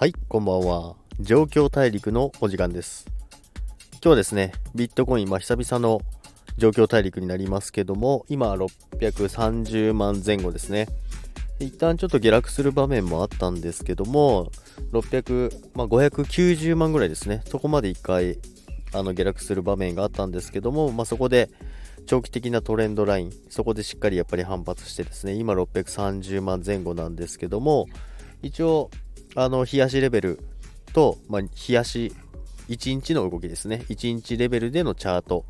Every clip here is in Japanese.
はい、こんばんは。状況大陸のお時間です。今日はですね、ビットコイン、まあ、久々の状況大陸になりますけども、今630万前後ですね。一旦ちょっと下落する場面もあったんですけども、600、まあ、590万ぐらいですね。そこまで一回あの下落する場面があったんですけども、まあ、そこで長期的なトレンドライン、そこでしっかりやっぱり反発してですね、今630万前後なんですけども、一応、あの、冷やしレベルと、まあ、冷やし1日の動きですね。1日レベルでのチャート。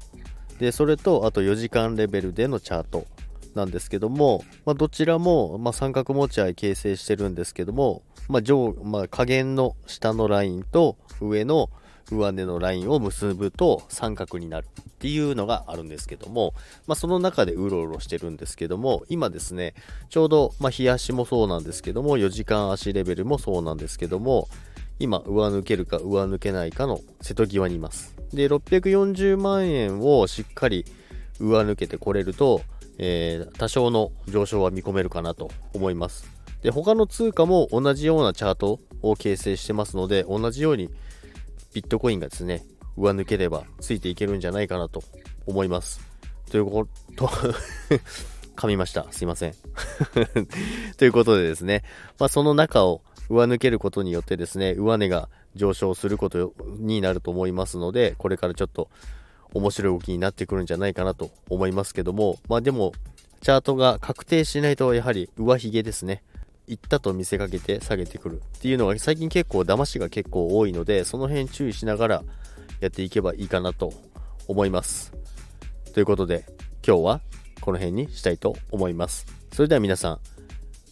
で、それと、あと4時間レベルでのチャートなんですけども、まあ、どちらも、まあ、三角持ち合い形成してるんですけども、まあ、上、まあ、下限の下のラインと上の上値のラインを結ぶと三角になるっていうのがあるんですけども、まあ、その中でうろうろしてるんですけども、今ですね、ちょうど、まあ、日足もそうなんですけども、4時間足レベルもそうなんですけども、今、上抜けるか上抜けないかの瀬戸際にいます。で、640万円をしっかり上抜けてこれると、えー、多少の上昇は見込めるかなと思います。で、他の通貨も同じようなチャートを形成してますので、同じようにビットコインがですね、上抜ければついていけるんじゃないかなと思います。ということ、噛みました。すいません。ということでですね、まあ、その中を上抜けることによってですね、上値が上昇することになると思いますので、これからちょっと面白い動きになってくるんじゃないかなと思いますけども、まあでも、チャートが確定しないとやはり上髭ですね。行ったと見せかけて下げてくるっていうのが最近結構騙しが結構多いので、その辺注意しながらやっていけばいいかなと思います。ということで、今日はこの辺にしたいと思います。それでは皆さん、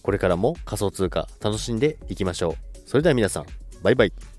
これからも仮想通貨楽しんでいきましょう。それでは皆さん、バイバイ。